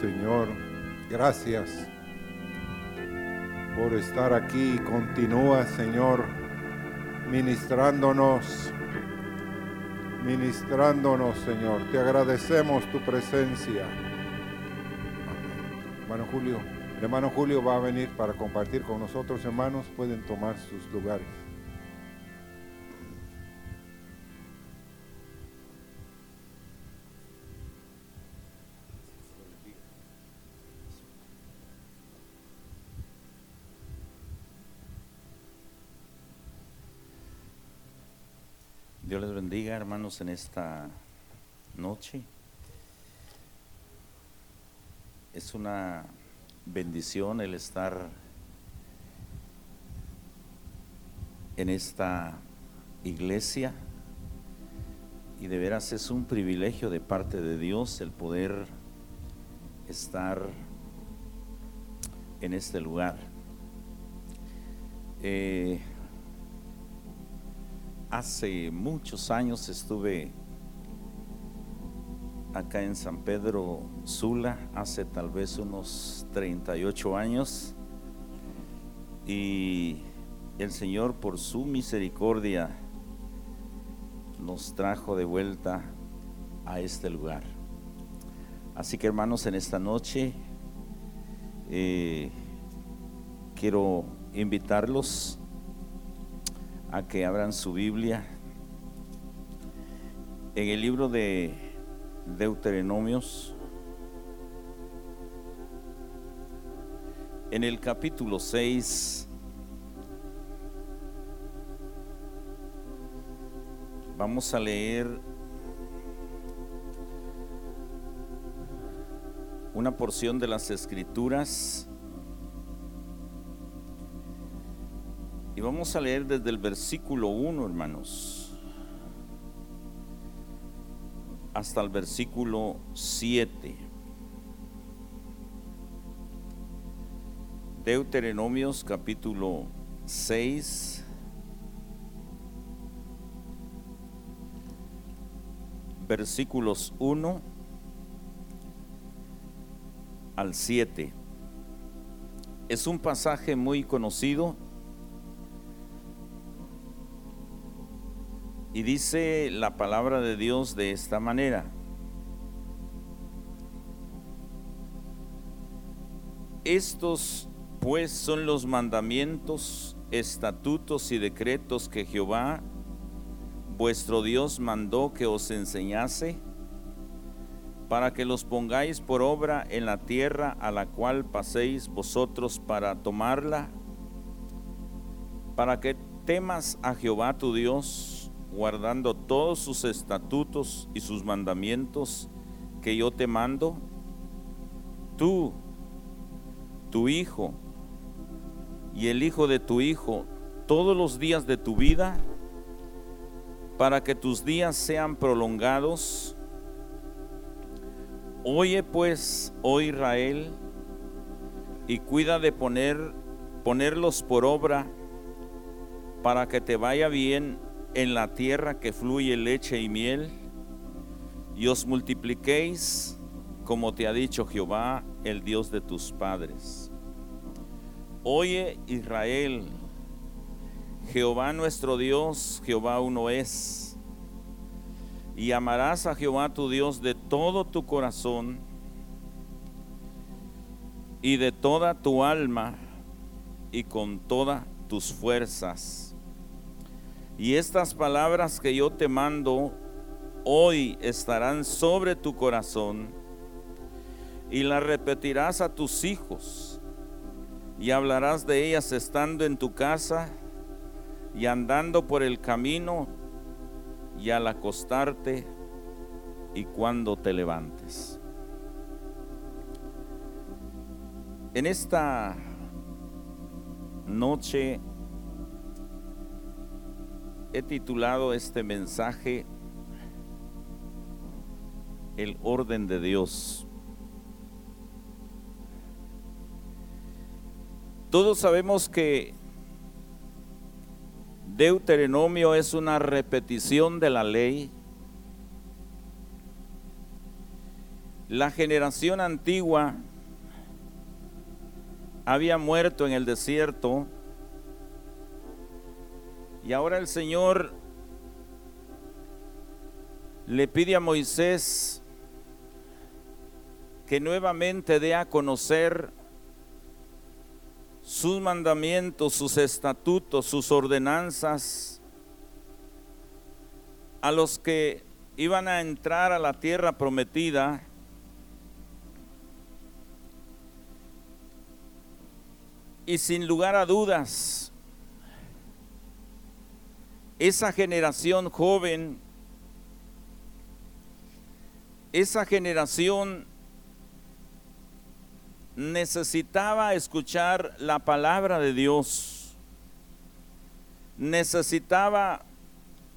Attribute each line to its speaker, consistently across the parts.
Speaker 1: Señor. Gracias por estar aquí. Continúa, Señor, ministrándonos, ministrándonos, Señor. Te agradecemos tu presencia. Hermano Julio, el hermano Julio va a venir para compartir con nosotros, hermanos. Pueden tomar sus lugares.
Speaker 2: Bendiga, hermanos, en esta noche. Es una bendición el estar en esta iglesia y de veras es un privilegio de parte de Dios el poder estar en este lugar. Eh, hace muchos años estuve acá en San Pedro Sula, hace tal vez unos 38 años, y el Señor por su misericordia nos trajo de vuelta a este lugar. Así que hermanos, en esta noche eh, quiero invitarlos a que abran su Biblia en el libro de Deuteronomios, en el capítulo 6, vamos a leer una porción de las escrituras Y vamos a leer desde el versículo 1, hermanos, hasta el versículo 7. Deuteronomios capítulo 6. Versículos 1 al 7. Es un pasaje muy conocido Y dice la palabra de Dios de esta manera. Estos pues son los mandamientos, estatutos y decretos que Jehová, vuestro Dios, mandó que os enseñase, para que los pongáis por obra en la tierra a la cual paséis vosotros para tomarla, para que temas a Jehová tu Dios, guardando todos sus estatutos y sus mandamientos que yo te mando, tú, tu hijo y el hijo de tu hijo, todos los días de tu vida, para que tus días sean prolongados. Oye pues, oh Israel, y cuida de poner ponerlos por obra para que te vaya bien en la tierra que fluye leche y miel, y os multipliquéis como te ha dicho Jehová, el Dios de tus padres. Oye Israel, Jehová nuestro Dios, Jehová uno es, y amarás a Jehová tu Dios de todo tu corazón y de toda tu alma y con todas tus fuerzas y estas palabras que yo te mando hoy estarán sobre tu corazón y las repetirás a tus hijos y hablarás de ellas estando en tu casa y andando por el camino y al acostarte y cuando te levantes. En esta noche he titulado este mensaje El orden de Dios. Todos sabemos que Deuteronomio es una repetición de la ley La generación antigua había muerto en el desierto y ahora el Señor le pide a Moisés que nuevamente dé a conocer sus mandamientos, sus estatutos, sus ordenanzas a los que iban a entrar a la tierra prometida. Y sin lugar a dudas, esa generación joven, esa generación necesitaba escuchar la palabra de Dios, necesitaba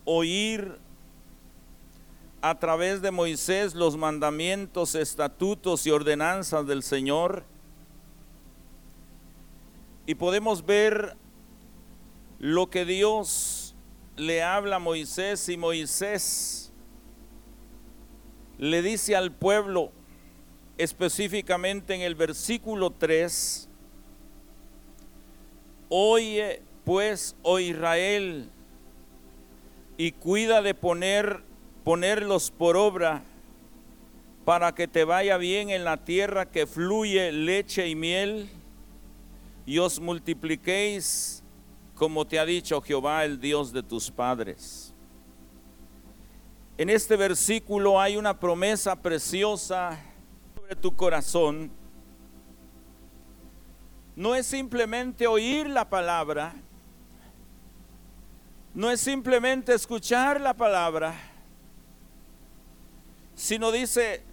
Speaker 2: oír a través de Moisés los mandamientos, estatutos y ordenanzas del Señor. Y podemos ver lo que Dios le habla Moisés y Moisés le dice al pueblo, específicamente en el versículo 3, oye pues, oh Israel, y cuida de poner, ponerlos por obra para que te vaya bien en la tierra que fluye leche y miel, y os multipliquéis como te ha dicho Jehová, el Dios de tus padres. En este versículo hay una promesa preciosa sobre tu corazón. No es simplemente oír la palabra, no es simplemente escuchar la palabra, sino dice,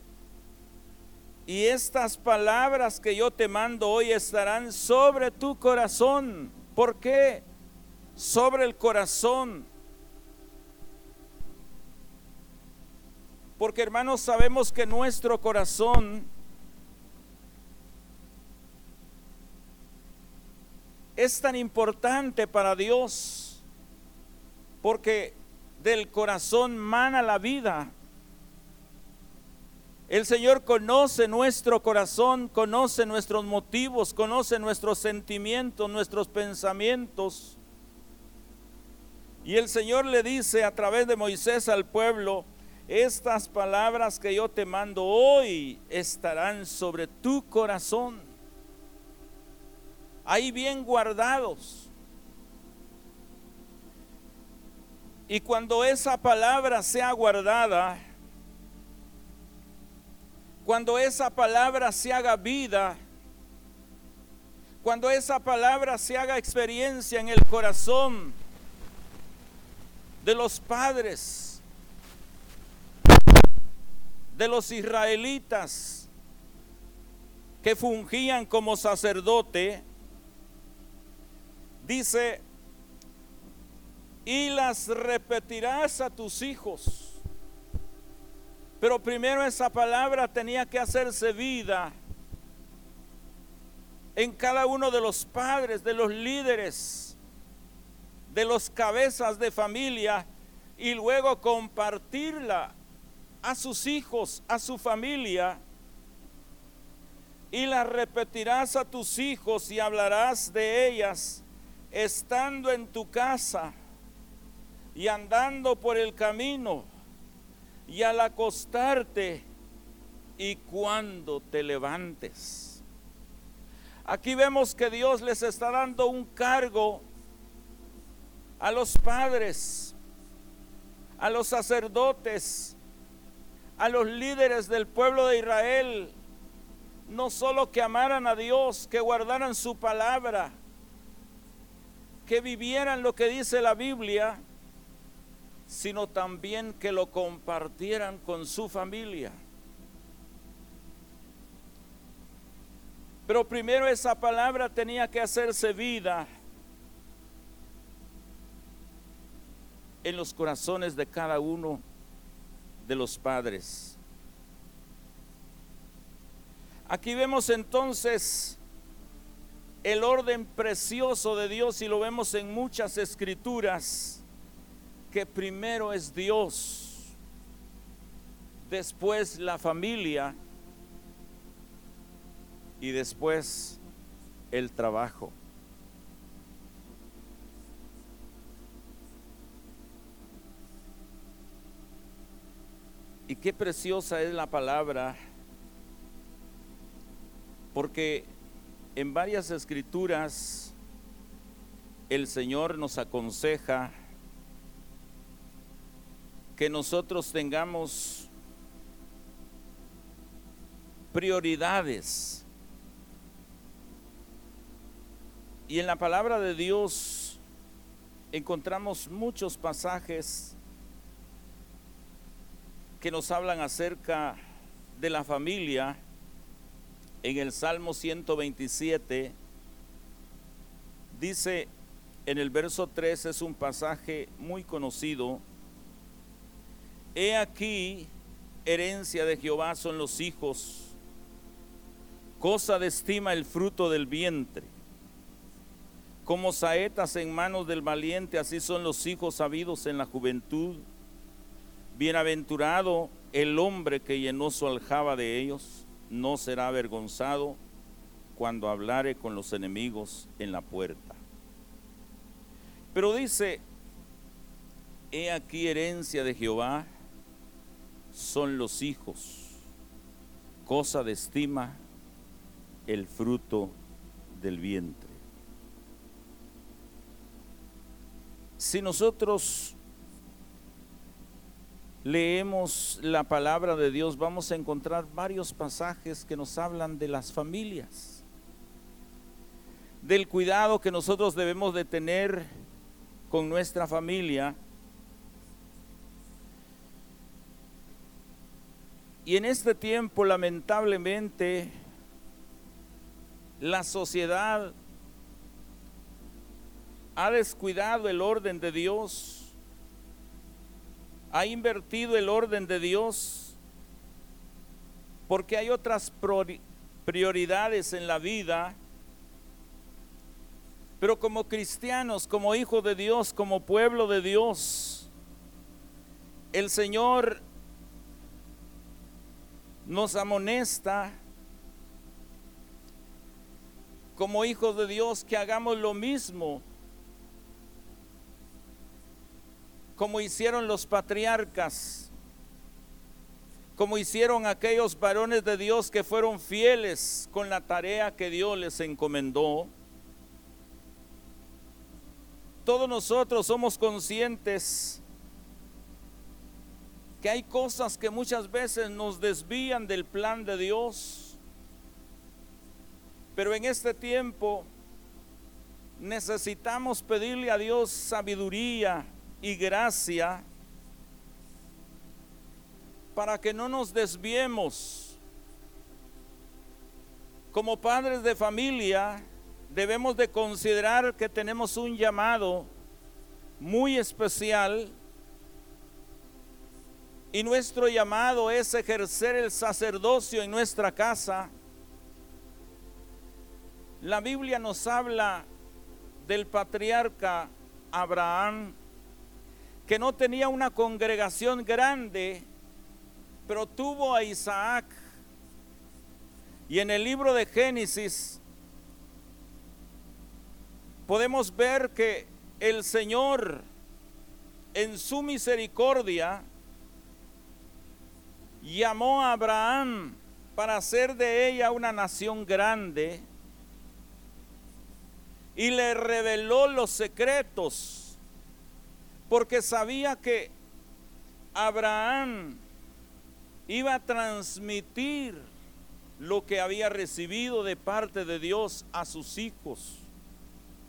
Speaker 2: y estas palabras que yo te mando hoy estarán sobre tu corazón. ¿Por qué? Sobre el corazón. Porque hermanos, sabemos que nuestro corazón es tan importante para Dios porque del corazón mana la vida. El Señor conoce nuestro corazón, conoce nuestros motivos, conoce nuestros sentimientos, nuestros pensamientos. Y el Señor le dice a través de Moisés al pueblo, estas palabras que yo te mando hoy estarán sobre tu corazón, ahí bien guardados. Y cuando esa palabra sea guardada, cuando esa palabra se haga vida, cuando esa palabra se haga experiencia en el corazón de los padres, de los israelitas que fungían como sacerdote, dice y las repetirás a tus hijos. Pero primero esa palabra tenía que hacerse vida en cada uno de los padres, de los líderes, de los cabezas de familia y luego compartirla a sus hijos, a su familia. Y la repetirás a tus hijos y hablarás de ellas estando en tu casa y andando por el camino y al acostarte y cuando te levantes. Aquí vemos que Dios les está dando un cargo a los padres, a los sacerdotes, a los líderes del pueblo de Israel, no solo que amaran a Dios, que guardaran su palabra, que vivieran lo que dice la Biblia, sino también que lo compartieran con su familia. Pero primero esa palabra tenía que hacerse vida en los corazones de cada uno de los padres. Aquí vemos entonces el orden precioso de Dios y lo vemos en muchas escrituras que primero es Dios, después la familia y después el trabajo. Y qué preciosa es la palabra, porque en varias escrituras el Señor nos aconseja que nosotros tengamos prioridades. Y en la palabra de Dios encontramos muchos pasajes que nos hablan acerca de la familia. En el Salmo 127 dice en el verso 3 es un pasaje muy conocido. He aquí, herencia de Jehová son los hijos, cosa de estima el fruto del vientre. Como saetas en manos del valiente, así son los hijos sabidos en la juventud. Bienaventurado el hombre que llenó su aljaba de ellos, no será avergonzado cuando hablare con los enemigos en la puerta. Pero dice, he aquí herencia de Jehová, son los hijos, cosa de estima el fruto del vientre. Si nosotros leemos la palabra de Dios, vamos a encontrar varios pasajes que nos hablan de las familias, del cuidado que nosotros debemos de tener con nuestra familia. Y en este tiempo, lamentablemente, la sociedad ha descuidado el orden de Dios ha invertido el orden de Dios porque hay otras prioridades en la vida. Pero como cristianos, como hijos de Dios, como pueblo de Dios, el Señor nos amonesta como hijos de Dios que hagamos lo mismo como hicieron los patriarcas, como hicieron aquellos varones de Dios que fueron fieles con la tarea que Dios les encomendó. Todos nosotros somos conscientes que hay cosas que muchas veces nos desvían del plan de Dios. Pero en este tiempo necesitamos pedirle a Dios sabiduría, y gracia para que no nos desviemos. Como padres de familia debemos de considerar que tenemos un llamado muy especial y nuestro llamado es ejercer el sacerdocio en nuestra casa. La Biblia nos habla del patriarca Abraham que no tenía una congregación grande, pero tuvo a Isaac. Y en el libro de Génesis podemos ver que el Señor en su misericordia llamó a Abraham para hacer de ella una nación grande y le reveló los secretos porque sabía que Abraham iba a transmitir lo que había recibido de parte de Dios a sus hijos,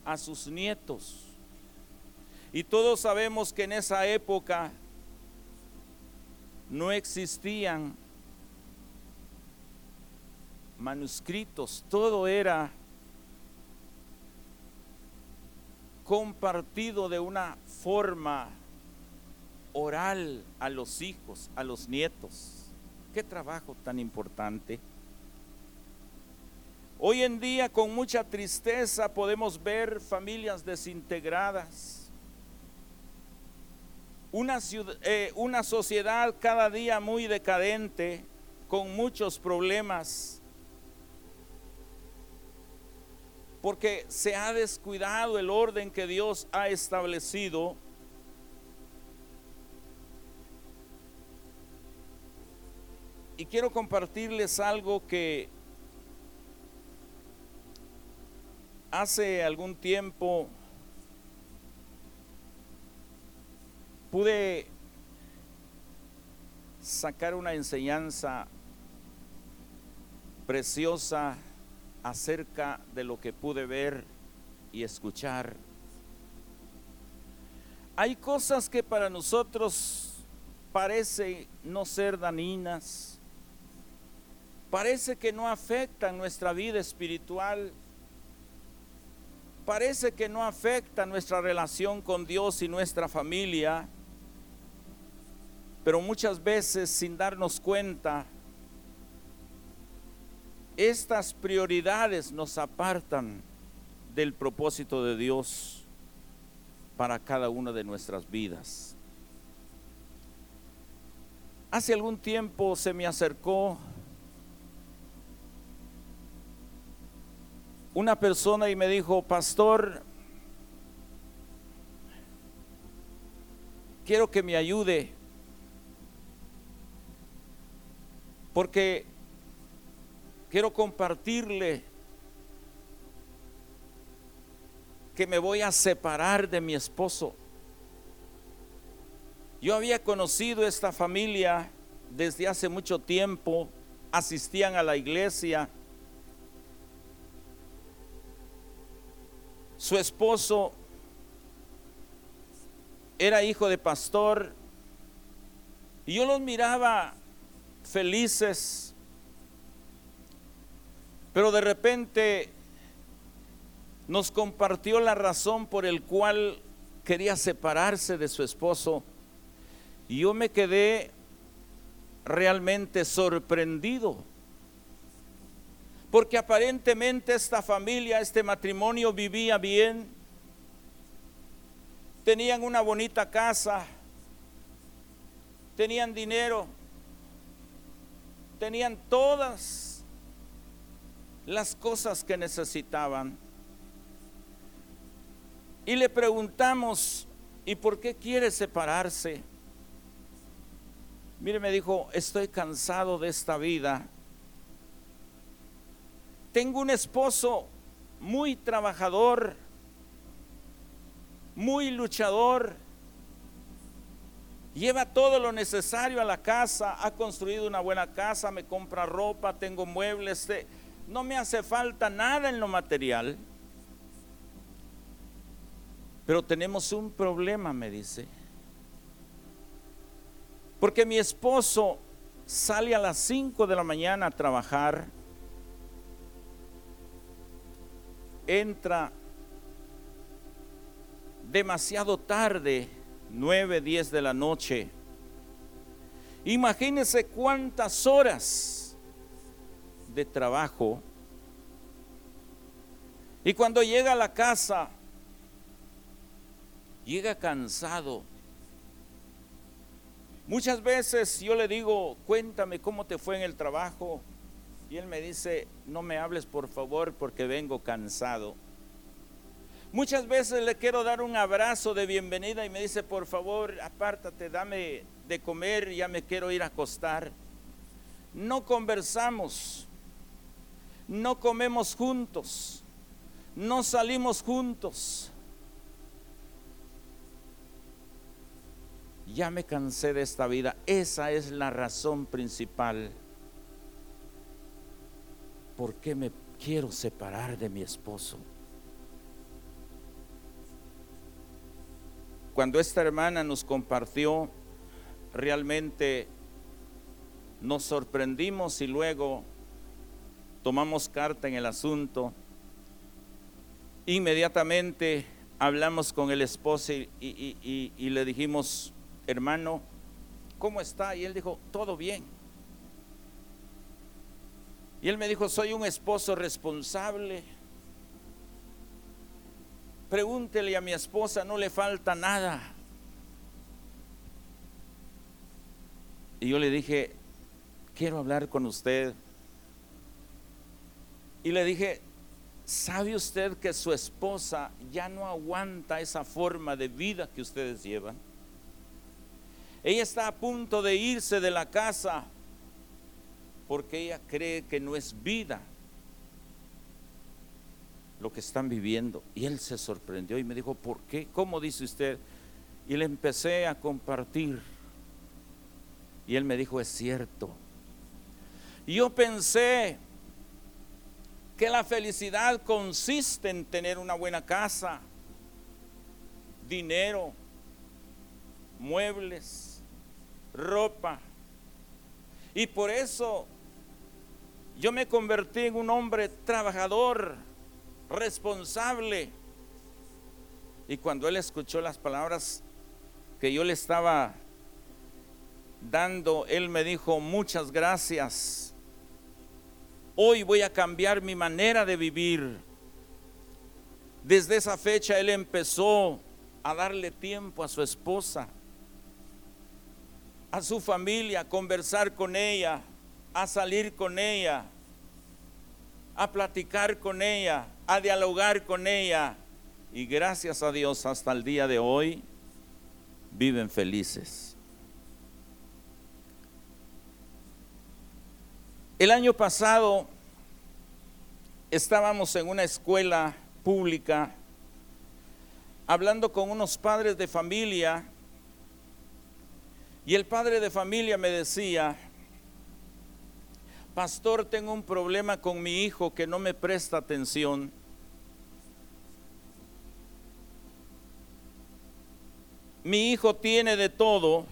Speaker 2: a sus nietos. Y todos sabemos que en esa época no existían manuscritos, todo era compartido de una forma oral a los hijos, a los nietos. Qué trabajo tan importante. Hoy en día con mucha tristeza podemos ver familias desintegradas. Una, eh, una sociedad cada día muy decadente, con muchos problemas. Porque se ha descuidado el orden que Dios ha establecido. Y quiero compartirles algo que hace algún tiempo pude sacar una enseñanza preciosa acerca de lo que pude ver y escuchar. Hay cosas que para nosotros parecen no ser daninas, parece que no afectan nuestra vida espiritual, parece que no afectan nuestra relación con Dios y nuestra familia, pero muchas veces sin darnos cuenta, estas prioridades nos apartan del propósito de Dios para cada una de nuestras vidas. Hace algún tiempo se me acercó una persona y me dijo, pastor, quiero que me ayude, porque quiero compartirle que me voy a separar de mi esposo. Yo había conocido esta familia desde hace mucho tiempo, asistían a la iglesia. Su esposo era hijo de pastor y yo los miraba felices pero de repente nos compartió la razón por el cual quería separarse de su esposo. Y yo me quedé realmente sorprendido. Porque aparentemente esta familia, este matrimonio vivía bien. Tenían una bonita casa. Tenían dinero. Tenían todas las cosas que necesitaban. Y le preguntamos, ¿y por qué quiere separarse? Mire, me dijo, estoy cansado de esta vida. Tengo un esposo muy trabajador, muy luchador, lleva todo lo necesario a la casa, ha construido una buena casa, me compra ropa, tengo muebles, no me hace falta nada en lo material. Pero tenemos un problema, me dice. Porque mi esposo sale a las 5 de la mañana a trabajar, entra demasiado tarde, 9, 10 de la noche. Imagínense cuántas horas de trabajo. Y cuando llega a la casa, llega cansado. Muchas veces yo le digo, cuéntame cómo te fue en el trabajo. Y él me dice, no me hables por favor porque vengo cansado. Muchas veces le quiero dar un abrazo de bienvenida y me dice, por favor, apártate, dame de comer, ya me quiero ir a acostar. No conversamos no comemos juntos, no salimos juntos. Ya me cansé de esta vida. Esa es la razón principal. ¿Por qué me quiero separar de mi esposo? Cuando esta hermana nos compartió, realmente nos sorprendimos y luego tomamos carta en el asunto. Inmediatamente hablamos con el esposo y, le dijimos, hermano, ¿cómo está? Y él dijo, todo bien. Y él me dijo, soy un esposo responsable. Pregúntele a mi esposa, no le falta nada. Y yo le dije, quiero hablar con usted y le dije, ¿Sabe usted que su esposa ya no aguanta esa forma de vida que ustedes llevan? Ella está a punto de irse de la casa porque ella cree que no es vida lo que están viviendo. Y él se sorprendió y me dijo, ¿por qué? ¿Cómo dice usted? Y le empecé a compartir. Y él me dijo, es cierto. Y yo pensé que la felicidad consiste en tener una buena casa, dinero, muebles, ropa. Y por eso yo me convertí en un hombre trabajador, responsable. Y cuando él escuchó las palabras que yo le estaba dando, él me dijo, muchas gracias. Hoy voy a cambiar mi manera de vivir. Desde esa fecha él empezó a darle tiempo a su esposa, a su familia, a conversar con ella, a salir con ella, a platicar con ella, a dialogar con ella. Y gracias a Dios hasta el día de hoy viven felices. El año pasado estábamos en una escuela pública hablando con unos padres de familia y el padre de familia me decía, pastor, tengo un problema con mi hijo que no me presta atención. Mi hijo tiene de todo,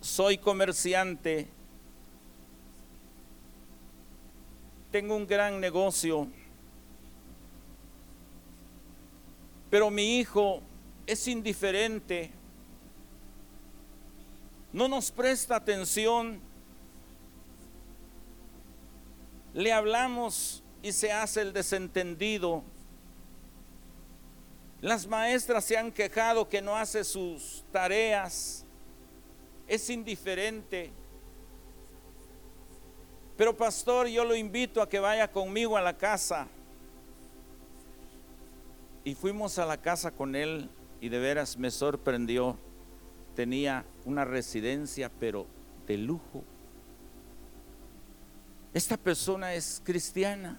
Speaker 2: soy comerciante, tengo un gran negocio, pero mi hijo es indiferente, no nos presta atención, le hablamos y se hace el desentendido. Las maestras se han quejado que no hace sus tareas, es indiferente. Pero pastor, yo lo invito a que vaya conmigo a la casa. Y fuimos a la casa con él y de veras me sorprendió. Tenía una residencia, pero de lujo. Esta persona es cristiana.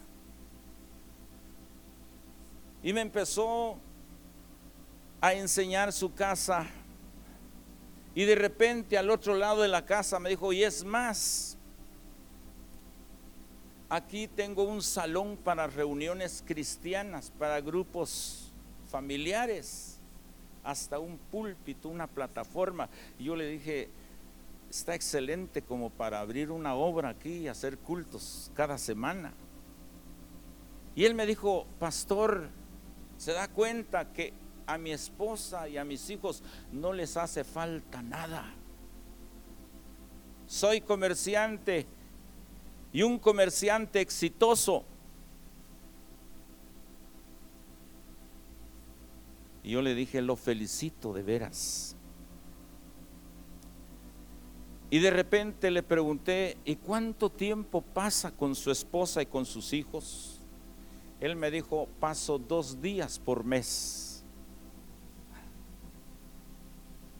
Speaker 2: Y me empezó a enseñar su casa. Y de repente al otro lado de la casa me dijo, y es más, aquí tengo un salón para reuniones cristianas, para grupos familiares, hasta un púlpito, una plataforma. Y yo le dije, está excelente como para abrir una obra aquí y hacer cultos cada semana. Y él me dijo, pastor, ¿se da cuenta que a mi esposa y a mis hijos no les hace falta nada. Soy comerciante y un comerciante exitoso. Y yo le dije, lo felicito de veras. Y de repente le pregunté, ¿y cuánto tiempo pasa con su esposa y con sus hijos? Él me dijo, paso dos días por mes.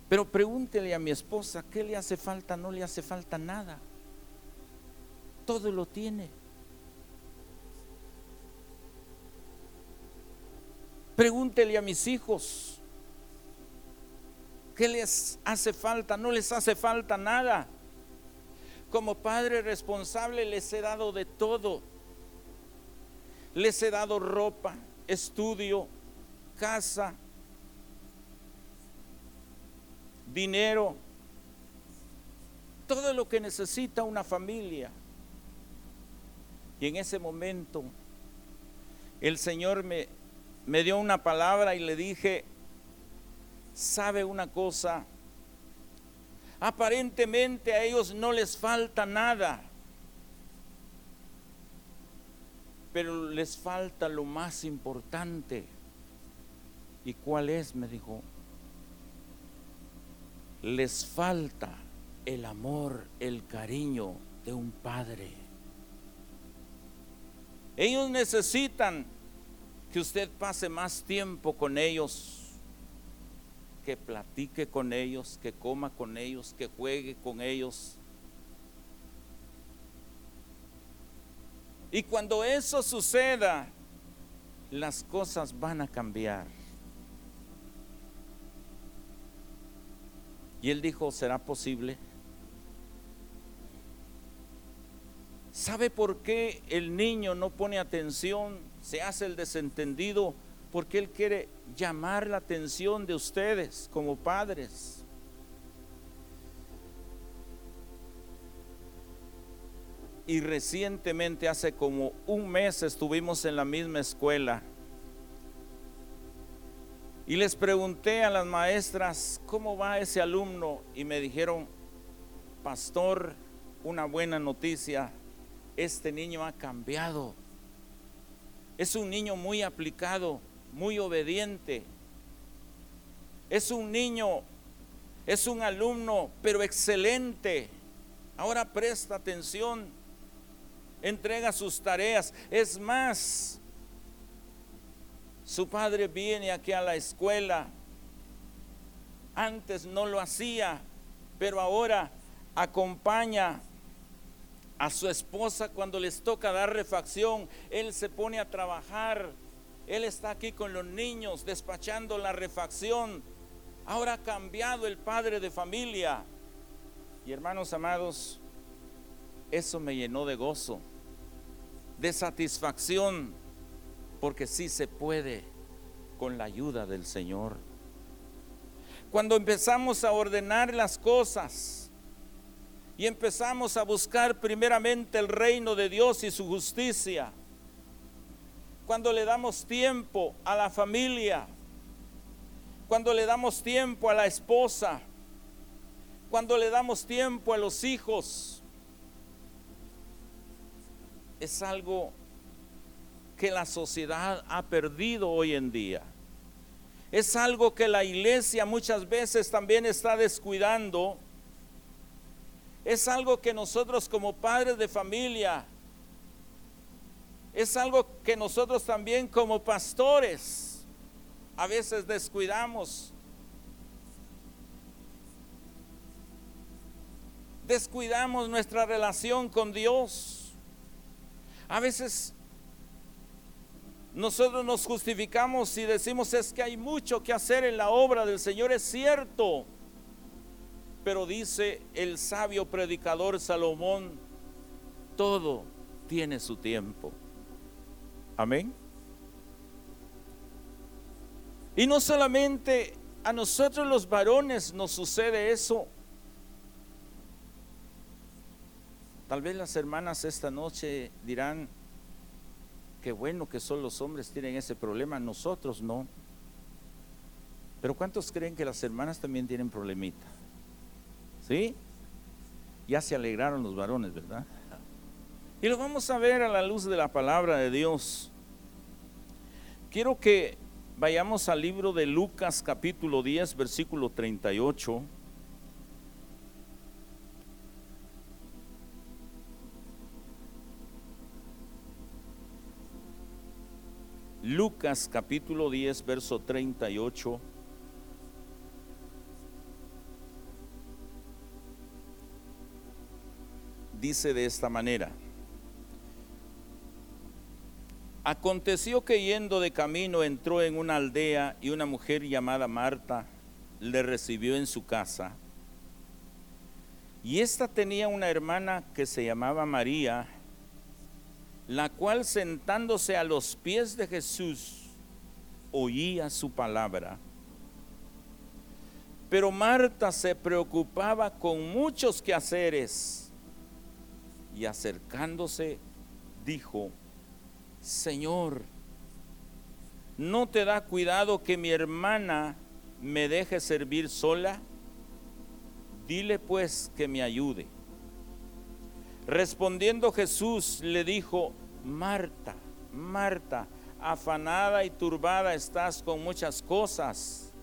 Speaker 2: Pero pregúntele a mi esposa, ¿qué le hace falta? No le hace falta nada. Todo lo tiene. Pregúntele a mis hijos, ¿qué les hace falta? No les hace falta nada. Como padre responsable les he dado de todo. Les he dado ropa, estudio, casa, dinero, todo lo que necesita una familia. Y en ese momento el Señor me, me dio una palabra y le dije, ¿sabe una cosa? Aparentemente a ellos no les falta nada, pero les falta lo más importante. ¿Y cuál es? Me dijo, les falta el amor, el cariño de un padre. Ellos necesitan que usted pase más tiempo con ellos, que platique con ellos, que coma con ellos, que juegue con ellos. Y cuando eso suceda, las cosas van a cambiar. Y él dijo, ¿será posible? ¿Sabe por qué el niño no pone atención, se hace el desentendido? Porque él quiere llamar la atención de ustedes como padres. Y recientemente, hace como un mes, estuvimos en la misma escuela. Y les pregunté a las maestras, ¿cómo va ese alumno? Y me dijeron, pastor, una buena noticia, este niño ha cambiado. Es un niño muy aplicado, muy obediente. Es un niño, es un alumno, pero excelente. Ahora presta atención entrega sus tareas. Es más, su padre viene aquí a la escuela. Antes no lo hacía, pero ahora acompaña a su esposa cuando les toca dar refacción. Él se pone a trabajar. Él está aquí con los niños despachando la refacción. Ahora ha cambiado el padre de familia. Y hermanos amados, eso me llenó de gozo, de satisfacción, porque sí se puede con la ayuda del Señor. Cuando empezamos a ordenar las cosas y empezamos a buscar primeramente el reino de Dios y su justicia, cuando le damos tiempo a la familia, cuando le damos tiempo a la esposa, cuando le damos tiempo a los hijos, es algo que la sociedad ha perdido hoy en día. Es algo que la iglesia muchas veces también está descuidando. Es algo que nosotros como padres de familia, es algo que nosotros también como pastores a veces descuidamos. Descuidamos nuestra relación con Dios. A veces nosotros nos justificamos y decimos es que hay mucho que hacer en la obra del Señor, es cierto. Pero dice el sabio predicador Salomón, todo tiene su tiempo. Amén. Y no solamente a nosotros los varones nos sucede eso. Tal vez las hermanas esta noche dirán, qué bueno que solo los hombres tienen ese problema, nosotros no. Pero ¿cuántos creen que las hermanas también tienen problemita? ¿Sí? Ya se alegraron los varones, ¿verdad? Y lo vamos a ver a la luz de la palabra de Dios. Quiero que vayamos al libro de Lucas capítulo 10, versículo 38. Lucas capítulo 10, verso 38. Dice de esta manera. Aconteció que yendo de camino entró en una aldea y una mujer llamada Marta le recibió en su casa. Y esta tenía una hermana que se llamaba María la cual sentándose a los pies de Jesús oía su palabra. Pero Marta se preocupaba con muchos quehaceres y acercándose dijo, Señor, ¿no te da cuidado que mi hermana me deje servir sola? Dile pues que me ayude. Respondiendo Jesús le dijo, Marta, Marta, afanada y turbada estás con muchas cosas,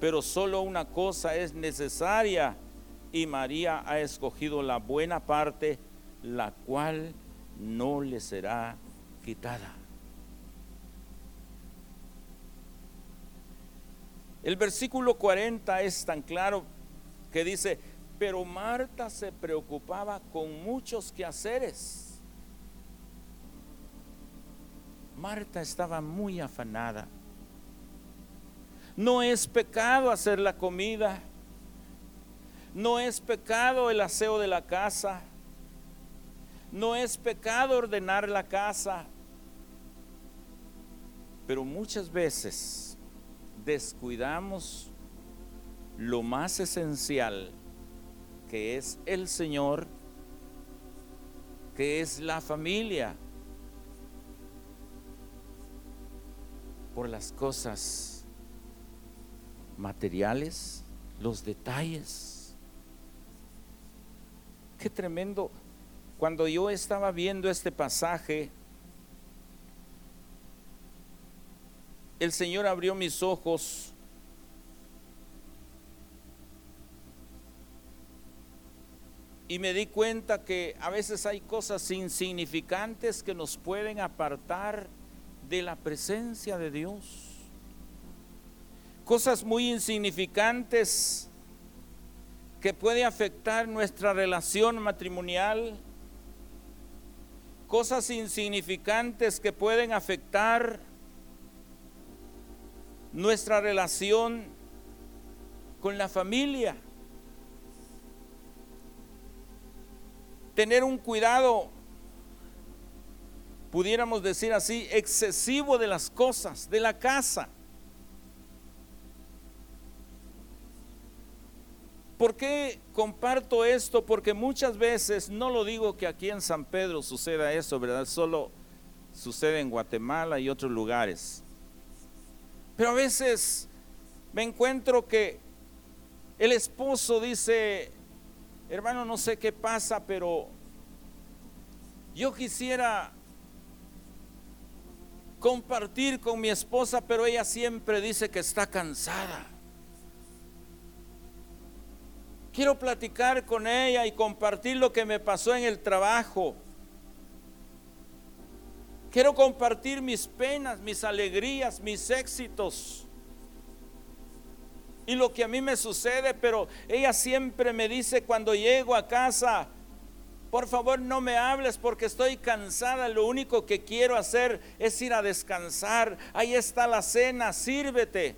Speaker 2: pero solo una cosa es necesaria y María ha escogido la buena parte, la cual no le será quitada. El versículo 40 es tan claro que dice, pero Marta se preocupaba con muchos quehaceres. Marta estaba muy afanada. No es pecado hacer la comida. No es pecado el aseo de la casa. No es pecado ordenar la casa. Pero muchas veces descuidamos lo más esencial que es el Señor, que es la familia, por las cosas materiales, los detalles. Qué tremendo. Cuando yo estaba viendo este pasaje, el Señor abrió mis ojos y me di cuenta que a veces hay cosas insignificantes que nos pueden apartar de la presencia de Dios. Cosas muy insignificantes que puede afectar nuestra relación matrimonial. Cosas insignificantes que pueden afectar nuestra relación con la familia. tener un cuidado, pudiéramos decir así, excesivo de las cosas, de la casa. ¿Por qué comparto esto? Porque muchas veces, no lo digo que aquí en San Pedro suceda eso, ¿verdad? Solo sucede en Guatemala y otros lugares. Pero a veces me encuentro que el esposo dice, Hermano, no sé qué pasa, pero yo quisiera compartir con mi esposa, pero ella siempre dice que está cansada. Quiero platicar con ella y compartir lo que me pasó en el trabajo. Quiero compartir mis penas, mis alegrías, mis éxitos y lo que a mí me sucede, pero ella siempre me dice cuando llego a casa, por favor no me hables porque estoy cansada, lo único que quiero hacer es ir a descansar, ahí está la cena, sírvete.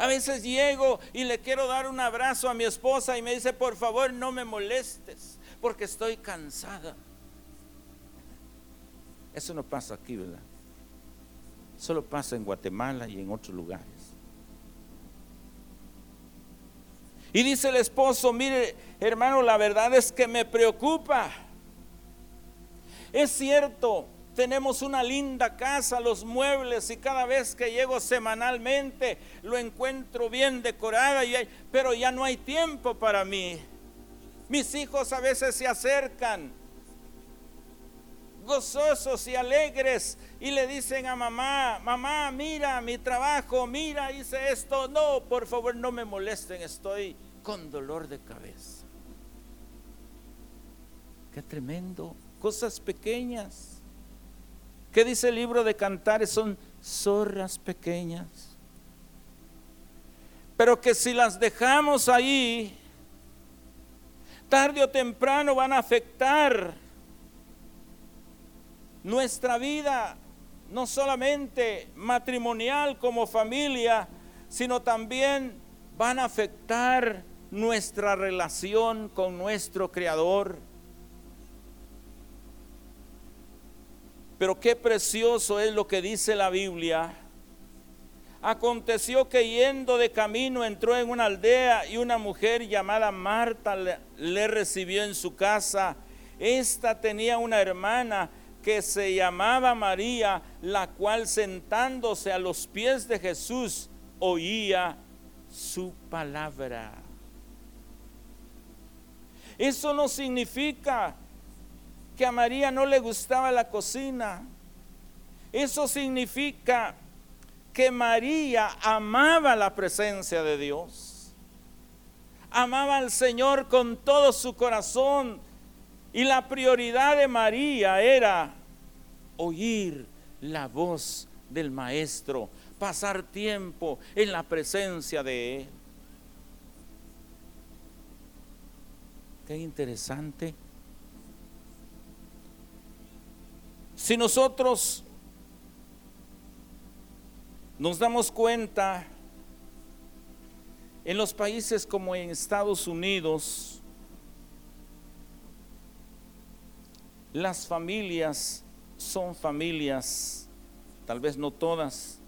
Speaker 2: A veces llego y le quiero dar un abrazo a mi esposa y me dice, por favor no me molestes porque estoy cansada. Eso no pasa aquí, ¿verdad? Solo pasa en Guatemala y en otros lugares. Y dice el esposo, mire hermano, la verdad es que me preocupa. Es cierto, tenemos una linda casa, los muebles y cada vez que llego semanalmente lo encuentro bien decorada, pero ya no hay tiempo para mí. Mis hijos a veces se acercan gozosos y alegres y le dicen a mamá, mamá, mira mi trabajo, mira, hice esto. No, por favor, no me molesten, estoy con dolor de cabeza. Qué tremendo. Cosas pequeñas. ¿Qué dice el libro de cantares? Son zorras pequeñas. Pero que si las dejamos ahí, tarde o temprano van a afectar nuestra vida, no solamente matrimonial como familia, sino también van a afectar nuestra relación con nuestro Creador. Pero qué precioso es lo que dice la Biblia. Aconteció que yendo de camino entró en una aldea y una mujer llamada Marta le, le recibió en su casa. Esta tenía una hermana que se llamaba María, la cual sentándose a los pies de Jesús oía su palabra. Eso no significa que a María no le gustaba la cocina. Eso significa que María amaba la presencia de Dios. Amaba al Señor con todo su corazón y la prioridad de María era oír la voz del Maestro, pasar tiempo en la presencia de Él. Qué interesante. Si nosotros nos damos cuenta, en los países como en Estados Unidos, las familias son familias, tal vez no todas,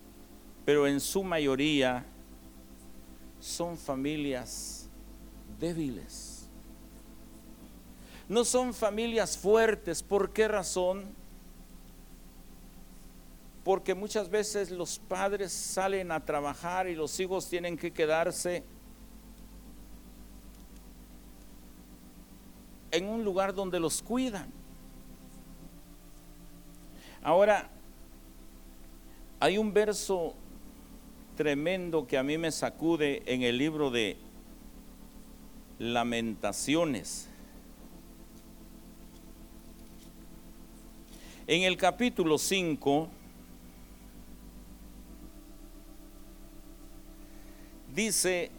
Speaker 2: pero en su mayoría son familias débiles. No son familias fuertes. ¿Por qué razón? Porque muchas veces los padres salen a trabajar y los hijos tienen que quedarse en un lugar donde los cuidan. Ahora, hay un verso tremendo que a mí me sacude en el libro de Lamentaciones. En el capítulo 5, dice,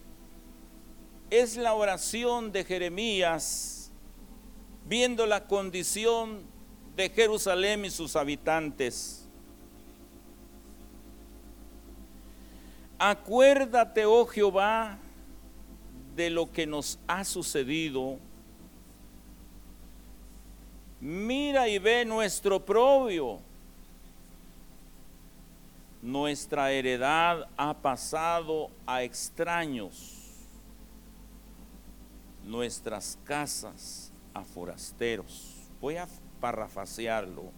Speaker 2: es la oración de Jeremías viendo la condición de Jerusalén y sus habitantes. Acuérdate, oh Jehová, de lo que nos ha sucedido. Mira y ve nuestro propio nuestra heredad ha pasado a extraños, nuestras casas a forasteros. Voy a parafrasearlo.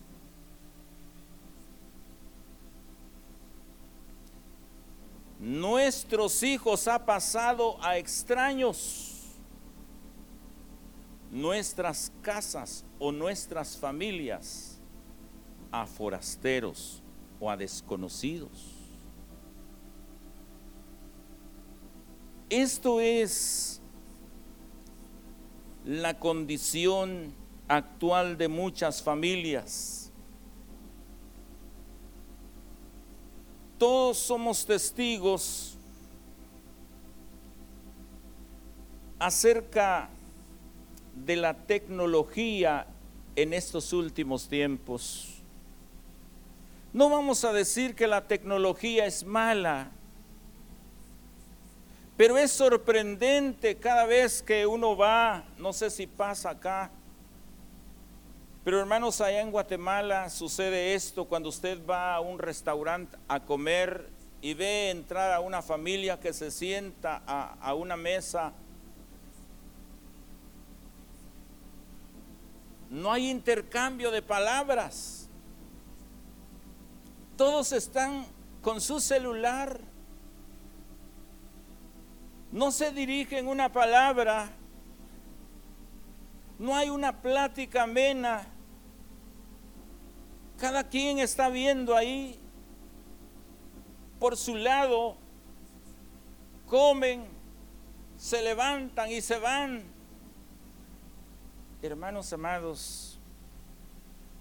Speaker 2: Nuestros hijos ha pasado a extraños, nuestras casas o nuestras familias a forasteros o a desconocidos. Esto es la condición actual de muchas familias. Todos somos testigos acerca de la tecnología en estos últimos tiempos. No vamos a decir que la tecnología es mala, pero es sorprendente cada vez que uno va, no sé si pasa acá, pero hermanos, allá en Guatemala sucede esto cuando usted va a un restaurante a comer y ve entrar a una familia que se sienta a, una mesa. No hay intercambio de palabras. Todos están con su celular. No se dirigen una palabra. No hay una plática amena. Cada quien está viendo ahí por su lado. Comen, se levantan y se van. Hermanos amados,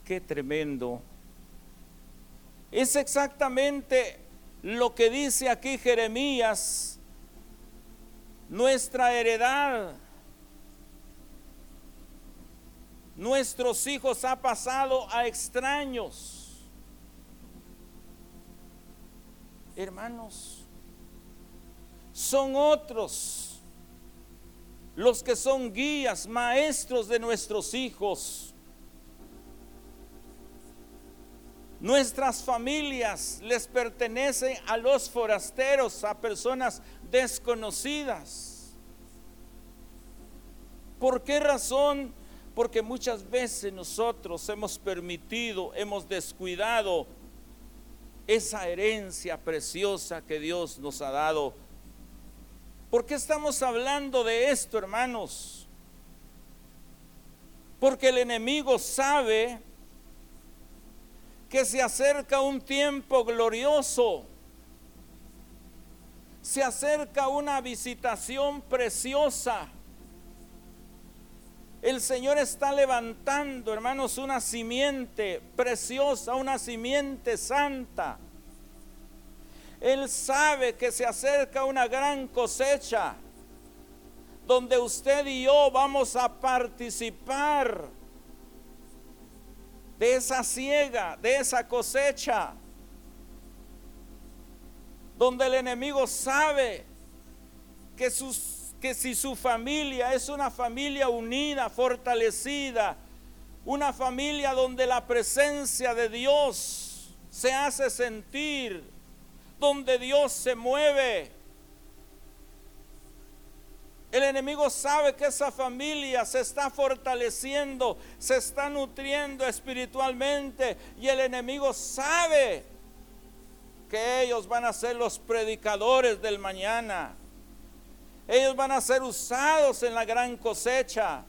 Speaker 2: qué tremendo es exactamente lo que dice aquí Jeremías, nuestra heredad. Nuestros hijos ha pasado a extraños. Hermanos, son otros los que son guías, maestros de nuestros hijos. Nuestras familias les pertenecen a los forasteros, a personas desconocidas. ¿Por qué razón? Porque muchas veces nosotros hemos permitido, hemos descuidado esa herencia preciosa que Dios nos ha dado. ¿Por qué estamos hablando de esto, hermanos? Porque el enemigo sabe que se acerca un tiempo glorioso. Se acerca una visitación preciosa. El Señor está levantando, hermanos, una simiente preciosa, una simiente santa. Él sabe que se acerca una gran cosecha donde usted y yo vamos a participar de esa siega, de esa cosecha, donde el enemigo sabe que, sus, que si su familia es una familia unida, fortalecida, una familia donde la presencia de Dios se hace sentir, donde Dios se mueve, el enemigo sabe que esa familia se está fortaleciendo, se está nutriendo espiritualmente y el enemigo sabe que ellos van a ser los predicadores del mañana. Ellos van a ser usados en la gran cosecha.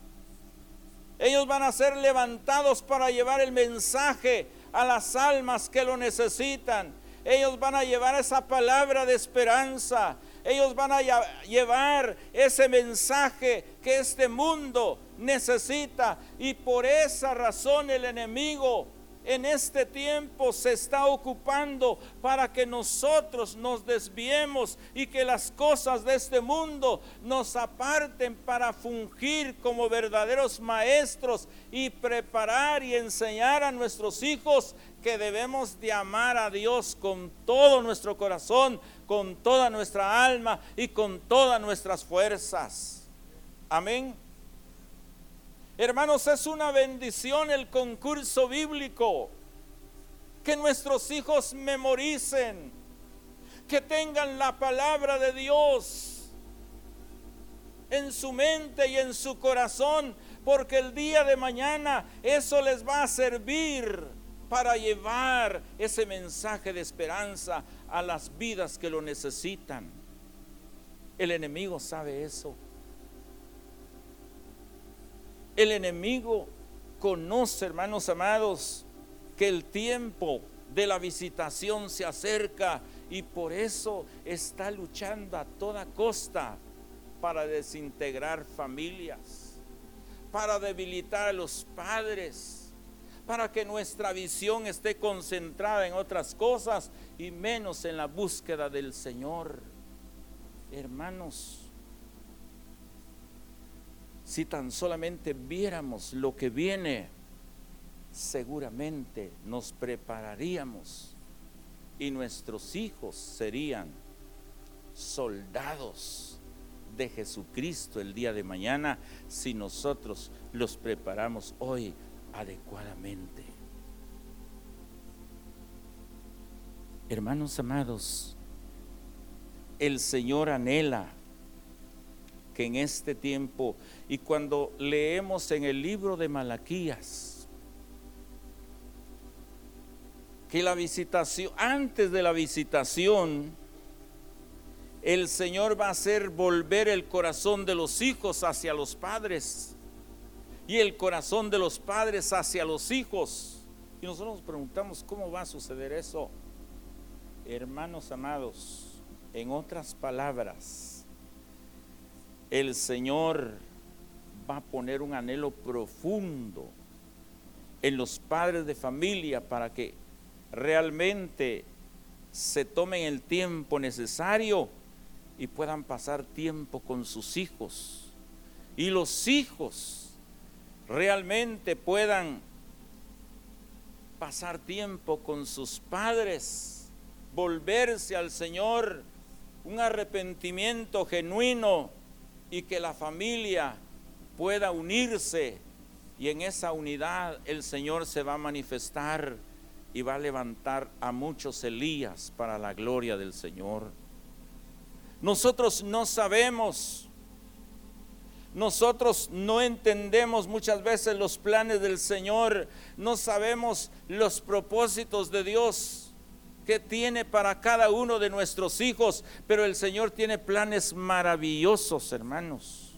Speaker 2: Ellos van a ser levantados para llevar el mensaje a las almas que lo necesitan. Ellos van a llevar esa palabra de esperanza. Ellos van a llevar ese mensaje que este mundo necesita. Y por esa razón el enemigo en este tiempo se está ocupando para que nosotros nos desviemos y que las cosas de este mundo nos aparten para fungir como verdaderos maestros y preparar y enseñar a nuestros hijos que debemos de amar a Dios con todo nuestro corazón, con toda nuestra alma y con todas nuestras fuerzas. Amén. Hermanos, es una bendición el concurso bíblico. Que nuestros hijos memoricen, que tengan la palabra de Dios en su mente y en su corazón, porque el día de mañana eso les va a servir para llevar ese mensaje de esperanza a las vidas que lo necesitan. El enemigo sabe eso. El enemigo conoce, hermanos amados, que el tiempo de la visitación se acerca y por eso está luchando a toda costa para desintegrar familias, para debilitar a los padres para que nuestra visión esté concentrada en otras cosas y menos en la búsqueda del Señor. Hermanos, si tan solamente viéramos lo que viene, seguramente nos prepararíamos y nuestros hijos serían soldados de Jesucristo el día de mañana si nosotros los preparamos hoy adecuadamente. Hermanos amados, el Señor anhela que en este tiempo, y cuando leemos en el libro de Malaquías, que la visitación, antes de la visitación, el Señor va a hacer volver el corazón de los hijos hacia los padres y el corazón de los padres hacia los hijos. Y nosotros nos preguntamos cómo va a suceder eso. Hermanos amados, en otras palabras, el Señor va a poner un anhelo profundo en los padres de familia para que realmente se tomen el tiempo necesario y puedan pasar tiempo con sus hijos. Y los hijos realmente puedan pasar tiempo con sus padres, volverse al Señor, un arrepentimiento genuino y que la familia pueda unirse y en esa unidad el Señor se va a manifestar y va a levantar a muchos Elías para la gloria del Señor. Nosotros no sabemos nosotros no entendemos muchas veces los planes del Señor, no sabemos los propósitos de Dios que tiene para cada uno de nuestros hijos, pero el Señor tiene planes maravillosos, hermanos,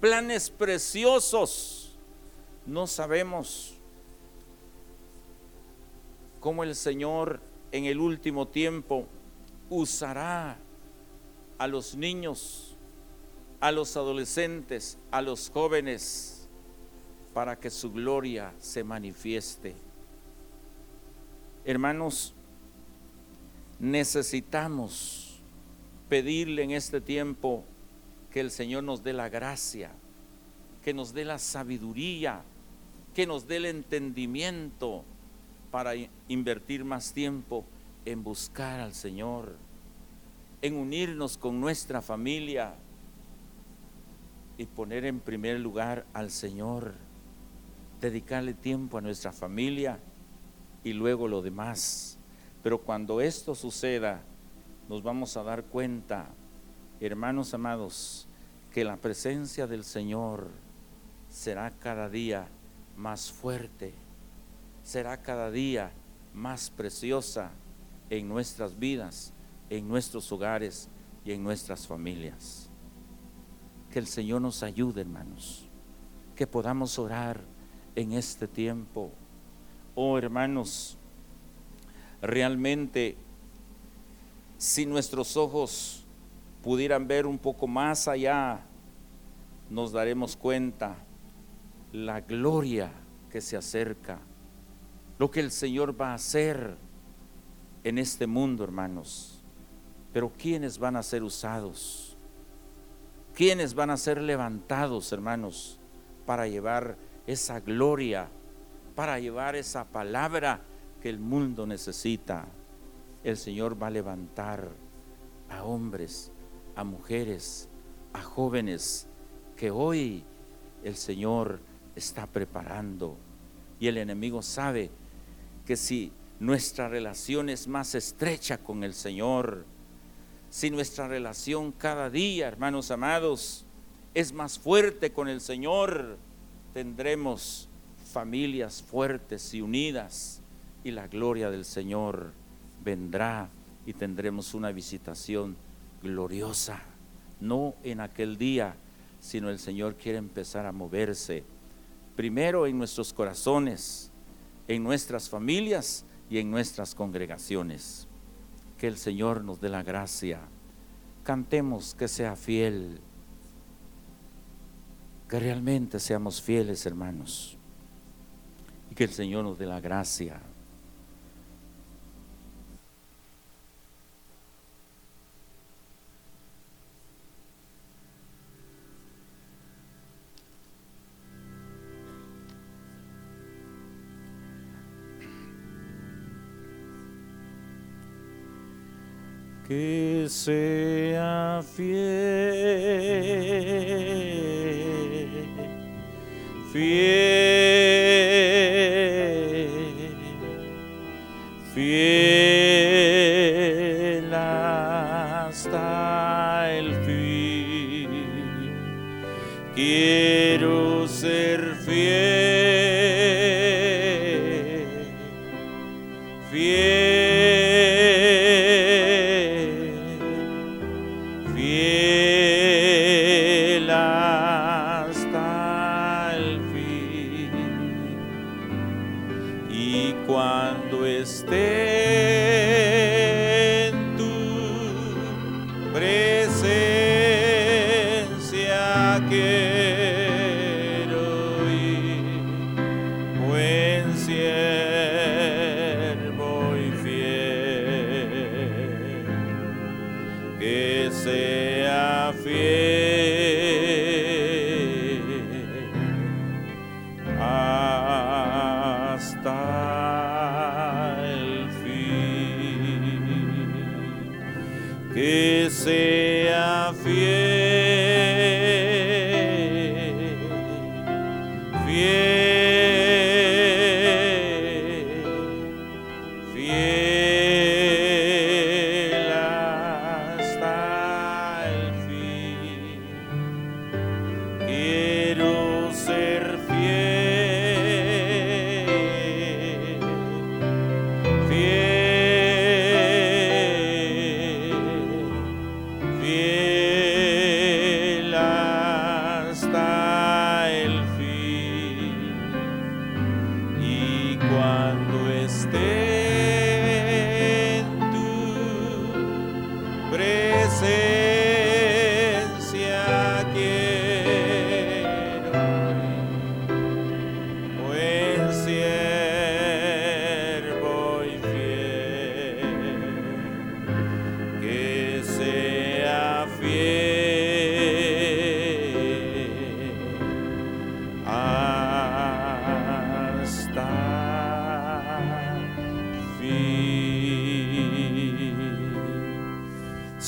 Speaker 2: planes preciosos. No sabemos cómo el Señor en el último tiempo usará a los niños a los adolescentes, a los jóvenes, para que su gloria se manifieste. Hermanos, necesitamos pedirle en este tiempo que el Señor nos dé la gracia, que nos dé la sabiduría, que nos dé el entendimiento para invertir más tiempo en buscar al Señor, en unirnos con nuestra familia y poner en primer lugar al Señor, dedicarle tiempo a nuestra familia y luego lo demás. Pero cuando esto suceda, nos vamos a dar cuenta, hermanos amados, que la presencia del Señor será cada día más fuerte, será cada día más preciosa en nuestras vidas, en nuestros hogares y en nuestras familias. Que el Señor nos ayude, hermanos, que podamos orar en este tiempo. Oh, hermanos, realmente si nuestros ojos pudieran ver un poco más allá, nos daremos cuenta la gloria que se acerca, lo que el Señor va a hacer en este mundo, hermanos. Pero ¿quiénes van a ser usados? ¿Quiénes van a ser levantados, hermanos, para llevar esa gloria, para llevar esa palabra que el mundo necesita? El Señor va a levantar a hombres, a mujeres, a jóvenes que hoy el Señor está preparando. Y el enemigo sabe que si nuestra relación es más estrecha con el Señor, si nuestra relación cada día, hermanos amados, es más fuerte con el Señor, tendremos familias fuertes y unidas y la gloria del Señor vendrá y tendremos una visitación gloriosa, no en aquel día, sino el Señor quiere empezar a moverse primero en nuestros corazones, en nuestras familias y en nuestras congregaciones. Que el Señor nos dé la gracia. Cantemos que sea fiel. Que realmente seamos fieles, hermanos. Y que el Señor nos dé la gracia. Sea fiel, fiel,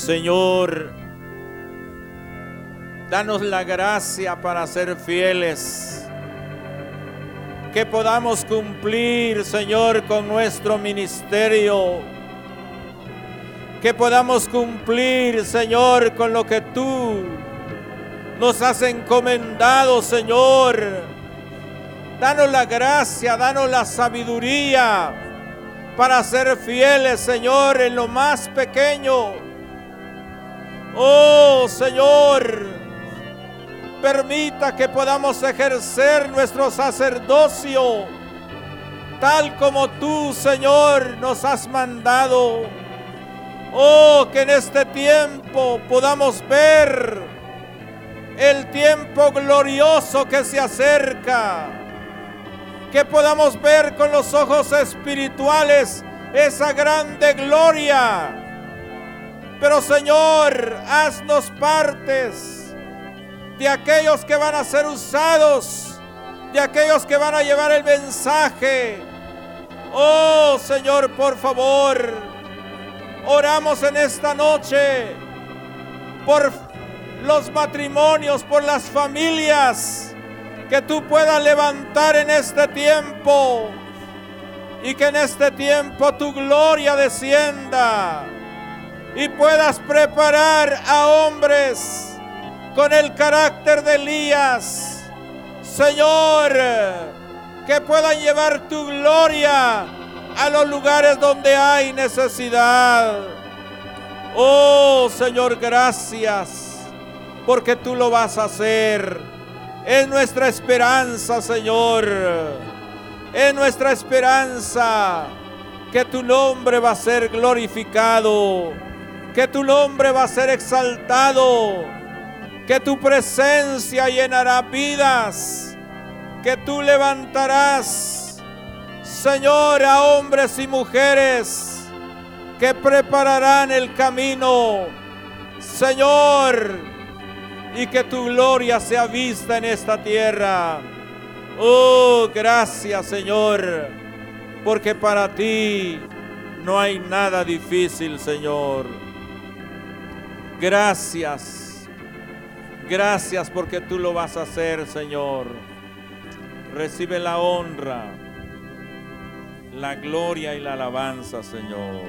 Speaker 2: Señor, danos la gracia para ser fieles. Que podamos cumplir, Señor, con nuestro ministerio. Que podamos cumplir, Señor, con lo que tú nos has encomendado, Señor. Danos la gracia, danos la sabiduría para ser fieles, Señor, en lo más pequeño. Oh, Señor, permita que podamos ejercer nuestro sacerdocio tal como tú, Señor, nos has mandado. Oh, que en este tiempo podamos ver el tiempo glorioso que se acerca. Que podamos ver con los ojos espirituales esa grande gloria. Pero Señor, haznos partes de aquellos que van a ser usados, de aquellos que van a llevar el mensaje. Oh Señor, por favor, oramos en esta noche por los matrimonios, por las familias que tú puedas levantar en este tiempo y que en este tiempo tu gloria descienda y puedas preparar a hombres con el carácter de Elías, Señor, que puedan llevar tu gloria a los lugares donde hay necesidad. Oh Señor, gracias porque tú lo vas a hacer. Es nuestra esperanza, Señor. Es nuestra esperanza que tu nombre va a ser glorificado, que tu nombre va a ser exaltado, que tu presencia llenará vidas, que tú levantarás, Señor, a hombres y mujeres que prepararán el camino. Señor, y que tu gloria sea vista en esta tierra. Oh, gracias Señor, porque para ti no hay nada difícil, Señor. Gracias, gracias porque tú lo vas a hacer, Señor. Recibe la honra, la gloria y la alabanza, Señor.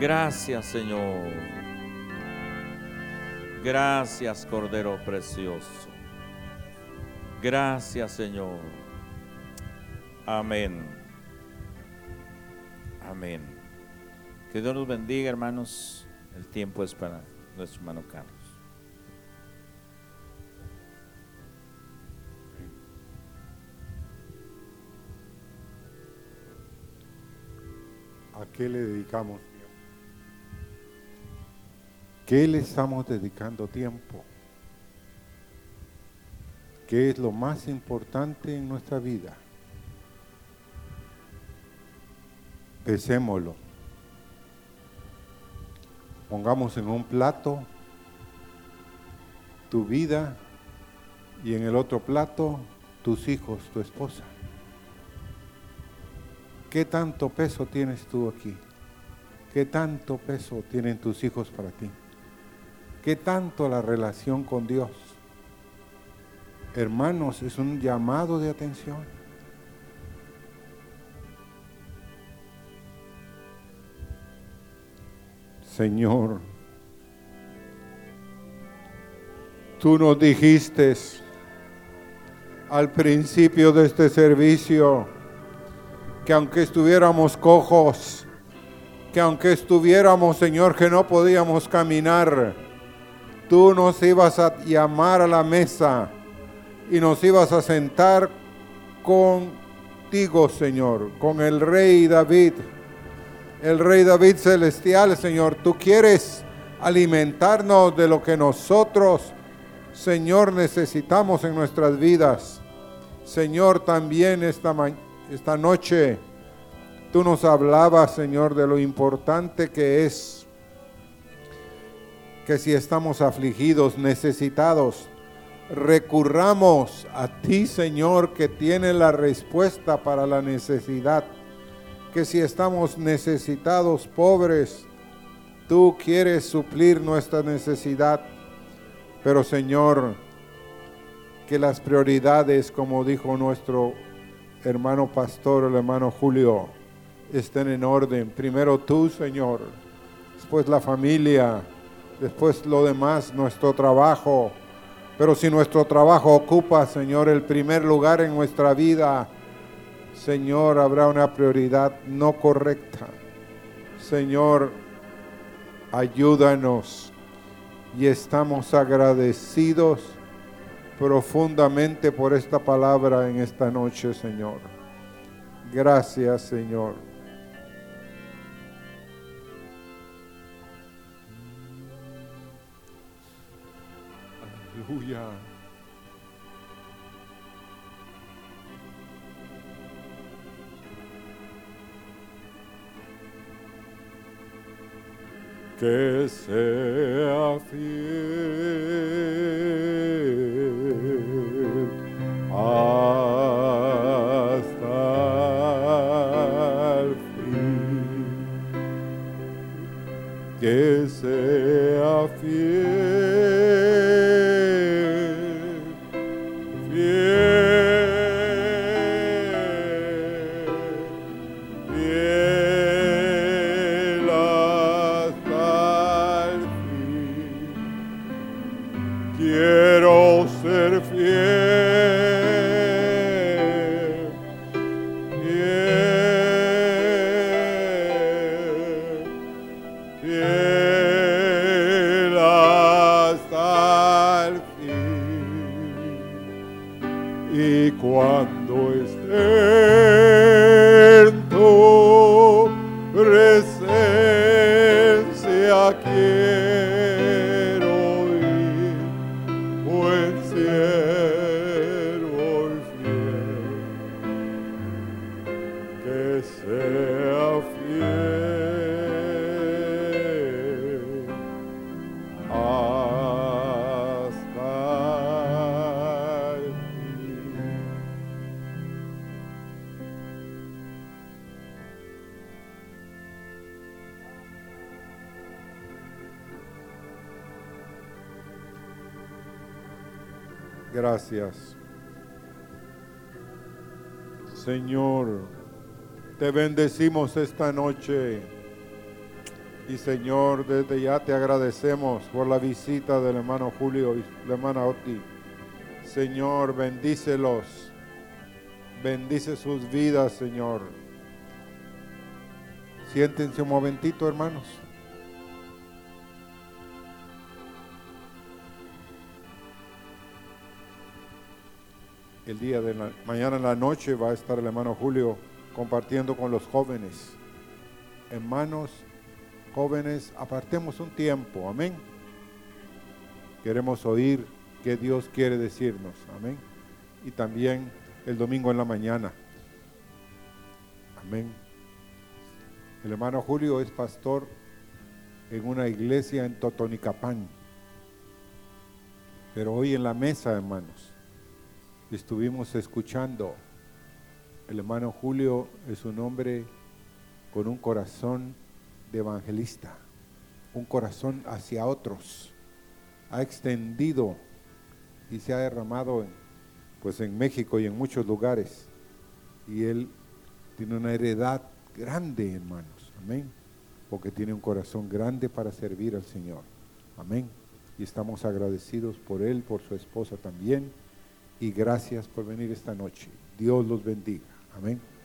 Speaker 2: Gracias, Señor. Gracias, Cordero Precioso. Gracias, Señor. Amén. Amén. Que Dios nos bendiga, hermanos. El tiempo es para nuestro hermano Carlos.
Speaker 1: ¿A qué le dedicamos? ¿Qué le estamos dedicando tiempo? ¿Qué es lo más importante en nuestra vida? Pesémoslo. Pongamos en un plato tu vida y en el otro plato tus hijos, tu esposa. ¿Qué tanto peso tienes tú aquí? ¿Qué tanto peso tienen tus hijos para ti? ¿Qué tanto la relación con Dios? Hermanos, es un llamado de atención. Señor, tú nos dijiste al principio de este servicio que aunque estuviéramos cojos, que aunque estuviéramos, Señor, que no podíamos caminar, tú nos ibas a llamar a la mesa y nos ibas a sentar contigo, Señor, con el rey David, el rey David celestial, Señor. Tú quieres alimentarnos de lo que nosotros, Señor, necesitamos en nuestras vidas. Señor, también esta, esta noche tú nos hablabas, Señor, de lo importante que es que si estamos afligidos, necesitados, recurramos a ti, Señor, que tiene la respuesta para la necesidad. Que si estamos necesitados, pobres, Tú quieres suplir nuestra necesidad, pero Señor, que las prioridades, como dijo nuestro hermano pastor, el hermano Julio, estén en orden. Primero tú, Señor, después la familia, después lo demás, nuestro trabajo. Pero si nuestro trabajo ocupa, Señor, el primer lugar en nuestra vida, Señor, habrá una prioridad no correcta. Señor, ayúdanos y estamos agradecidos profundamente por esta palabra en esta noche, Señor. Gracias, Señor. Aleluya. Que sea fiel hasta el fin, que sea fiel, te bendecimos esta noche. Y Señor, desde ya te agradecemos por la visita del hermano Julio y la hermana Oti. Señor, bendícelos. Bendice sus vidas, Señor. Siéntense un momentito, hermanos. El día de la, mañana en la noche va a estar el hermano Julio compartiendo con los jóvenes. Hermanos, jóvenes, apartemos un tiempo, amén. Queremos oír qué Dios quiere decirnos, amén. Y también el domingo en la mañana, amén. El hermano Julio es pastor en una iglesia en Totonicapán. Pero hoy en la mesa, hermanos, estuvimos escuchando. El hermano Julio es un hombre con un corazón de evangelista, un corazón hacia otros. Ha extendido y se ha derramado en, pues en México y en muchos lugares. Y él tiene una heredad grande, hermanos. Amén. Porque tiene un corazón grande para servir al Señor. Amén. Y estamos agradecidos por él, por su esposa también. Y gracias por venir esta noche. Dios los bendiga. Amén.